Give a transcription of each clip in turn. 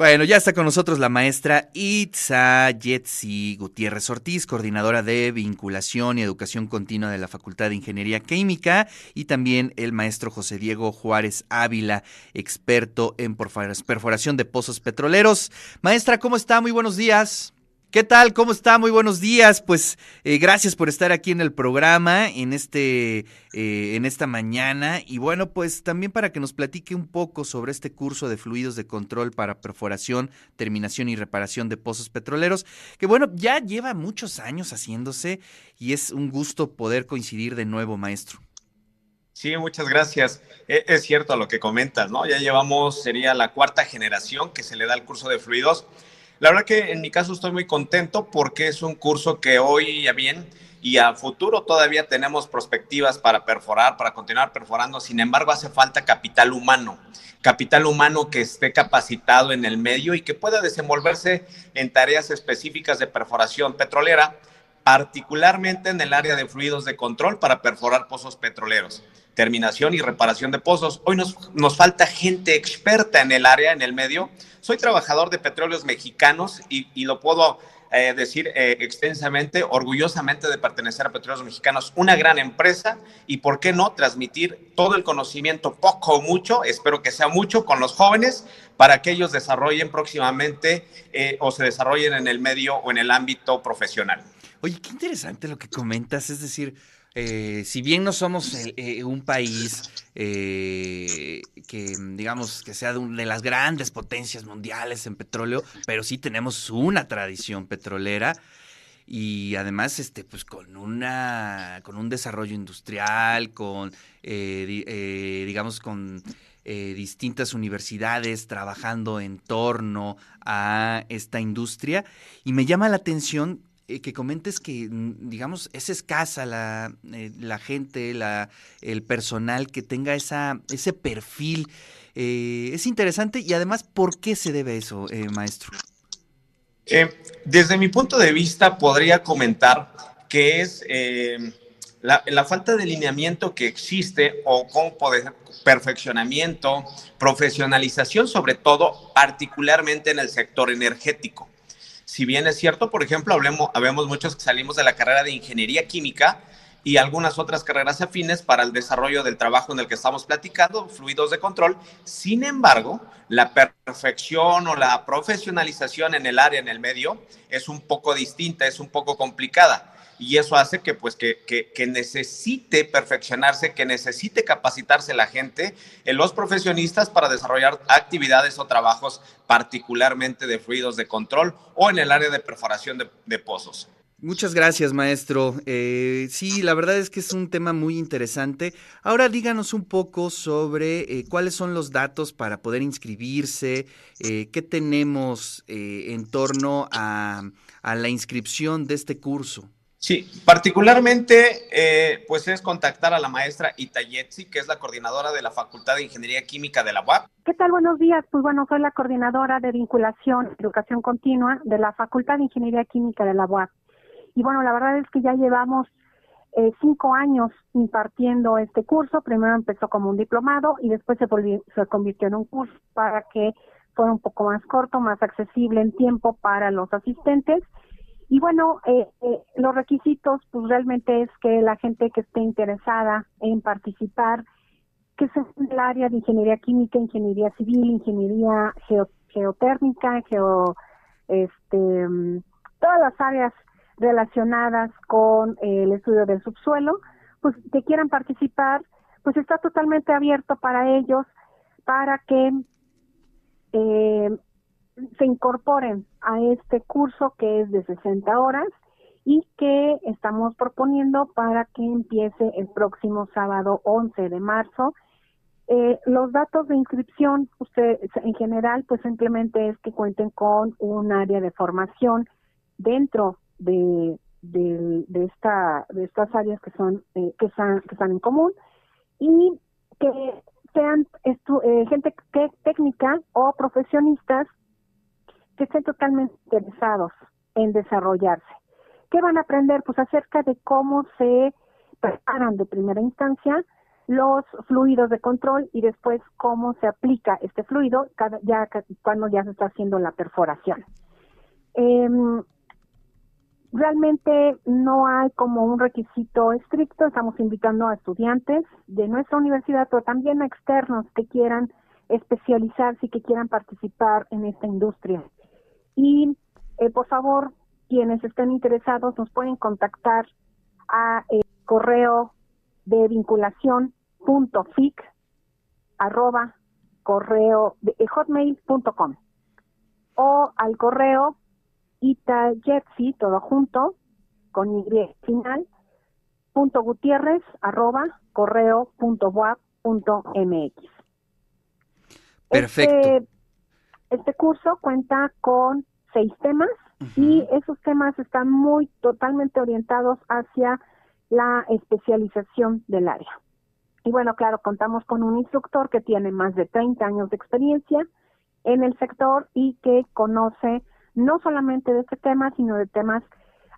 Bueno, ya está con nosotros la maestra Itza Yetzi Gutiérrez Ortiz, coordinadora de vinculación y educación continua de la Facultad de Ingeniería Química, y también el maestro José Diego Juárez Ávila, experto en perforación de pozos petroleros. Maestra, ¿cómo está? Muy buenos días. ¿Qué tal? ¿Cómo está? Muy buenos días. Pues eh, gracias por estar aquí en el programa, en este, eh, en esta mañana. Y bueno, pues también para que nos platique un poco sobre este curso de fluidos de control para perforación, terminación y reparación de pozos petroleros, que bueno, ya lleva muchos años haciéndose y es un gusto poder coincidir de nuevo, maestro. Sí, muchas gracias. E, es cierto lo que comentas, ¿no? Ya llevamos, sería la cuarta generación que se le da el curso de fluidos. La verdad que en mi caso estoy muy contento porque es un curso que hoy ya bien y a futuro todavía tenemos perspectivas para perforar, para continuar perforando. Sin embargo, hace falta capital humano, capital humano que esté capacitado en el medio y que pueda desenvolverse en tareas específicas de perforación petrolera, particularmente en el área de fluidos de control para perforar pozos petroleros terminación y reparación de pozos. Hoy nos, nos falta gente experta en el área, en el medio. Soy trabajador de petróleos mexicanos y, y lo puedo eh, decir eh, extensamente, orgullosamente de pertenecer a Petróleos Mexicanos, una gran empresa y por qué no transmitir todo el conocimiento, poco o mucho, espero que sea mucho, con los jóvenes para que ellos desarrollen próximamente eh, o se desarrollen en el medio o en el ámbito profesional. Oye, qué interesante lo que comentas, es decir, eh, si bien no somos eh, un país eh, que, digamos, que sea de, las grandes potencias mundiales en petróleo, pero sí tenemos una tradición petrolera y además, este, pues con una, con un desarrollo industrial, con, digamos, con distintas universidades trabajando en torno a esta industria. Y me llama la atención eh, que comentes que, mm, digamos, es escasa la, eh, la gente, la, el personal que tenga esa, ese perfil. Eh, es interesante y además, ¿por qué se debe eso, maestro? desde mi punto de vista, podría comentar que es la, la, falta de lineamiento que existe o con poder, perfeccionamiento, profesionalización, sobre todo, particularmente en el sector energético si bien es cierto, por ejemplo, hablemos, habemos muchos que salimos de la carrera de ingeniería química y algunas otras carreras afines para el desarrollo del trabajo en el que estamos platicando, fluidos de control. Sin embargo, la perfección o la profesionalización en el área, en el medio, es un poco distinta, es un poco complicada y eso hace que pues que, que, necesite perfeccionarse, que necesite capacitarse la gente, en los profesionistas para desarrollar actividades o trabajos particularmente de fluidos de control o en el área de perforación de, pozos. Muchas gracias, maestro. Eh, sí, la verdad es que es un tema muy interesante. Ahora díganos un poco sobre eh, cuáles son los datos para poder inscribirse, eh, qué tenemos en torno a, a la inscripción de este curso. Sí, particularmente, eh, pues es contactar a la maestra Itayetsi, que es la coordinadora de la Facultad de Ingeniería Química de la UAP. ¿Qué tal? Buenos días. Pues bueno, soy la coordinadora de vinculación educación continua de la Facultad de Ingeniería Química de la UAP. Y bueno, la verdad es que ya llevamos eh, cinco años impartiendo este curso. Primero empezó como un diplomado y después se, volvió, se convirtió en un curso para que fuera un poco más corto, más accesible en tiempo para los asistentes y bueno, eh, eh, los requisitos, pues realmente es que la gente que esté interesada en participar, que es el área de ingeniería química, ingeniería civil, ingeniería geotérmica, geo, este, todas las áreas relacionadas con el estudio del subsuelo, pues que quieran participar, pues está totalmente abierto para ellos, para que eh, se incorporen a este curso que es de 60 horas y que estamos proponiendo para que empiece el próximo sábado 11 de marzo. Eh, los datos de inscripción, usted en general, pues simplemente es que cuenten con un área de formación dentro de, de, esta, de estas áreas que son eh, que, están, que están en común y que sean eh, gente que, técnica o profesionistas que estén totalmente interesados en desarrollarse. ¿Qué van a aprender? Pues acerca de cómo se preparan de primera instancia los fluidos de control y después cómo se aplica este fluido ya cuando ya se está haciendo la perforación. Em, realmente no hay como un requisito estricto, estamos invitando a estudiantes de nuestra universidad, pero también a externos que quieran especializarse y que quieran participar en esta industria. Y eh, por favor, quienes estén interesados nos pueden contactar a el correo de vinculación punto fic arroba correo de eh, hotmail.com o al correo itajetsi todo junto con y final punto gutierrez arroba correo punto punto mx perfecto. Este, este curso cuenta con seis temas y esos temas están muy totalmente orientados hacia la especialización del área. Y bueno, claro, contamos con un instructor que tiene más de 30 años de experiencia en el sector y que conoce no solamente de este tema, sino de temas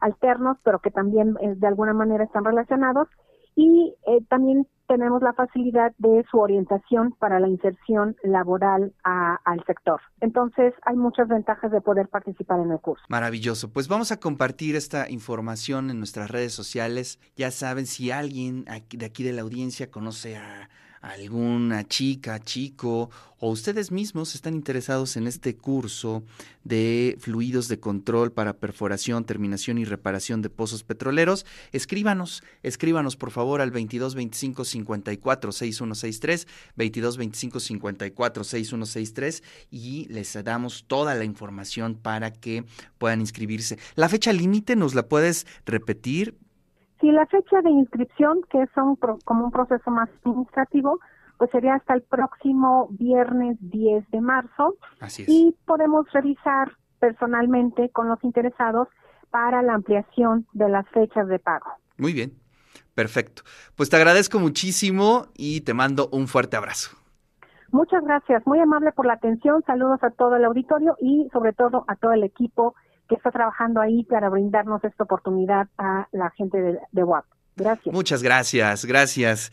alternos, pero que también eh, de alguna manera están relacionados. Y eh, también tenemos la facilidad de su orientación para la inserción laboral al sector. Entonces, hay muchas ventajas de poder participar en el curso. Maravilloso. Pues vamos a compartir esta información en nuestras redes sociales. Ya saben, si alguien de aquí de la audiencia conoce a alguna chica, chico o ustedes mismos están interesados en este curso de fluidos de control para perforación, terminación y reparación de pozos petroleros, escríbanos, escríbanos por favor al 22 25 54 6163, 22 25 54 6163 y les damos toda la información para que puedan inscribirse. La fecha límite nos la puedes repetir si la fecha de inscripción, que es como un proceso más administrativo, pues sería hasta el próximo viernes 10 de marzo. Así es. Y podemos revisar personalmente con los interesados para la ampliación de las fechas de pago. Muy bien, perfecto. Pues te agradezco muchísimo y te mando un fuerte abrazo. Muchas gracias, muy amable por la atención. Saludos a todo el auditorio y sobre todo a todo el equipo que está trabajando ahí para brindarnos esta oportunidad a la gente de, de WAP. Gracias. Muchas gracias, gracias.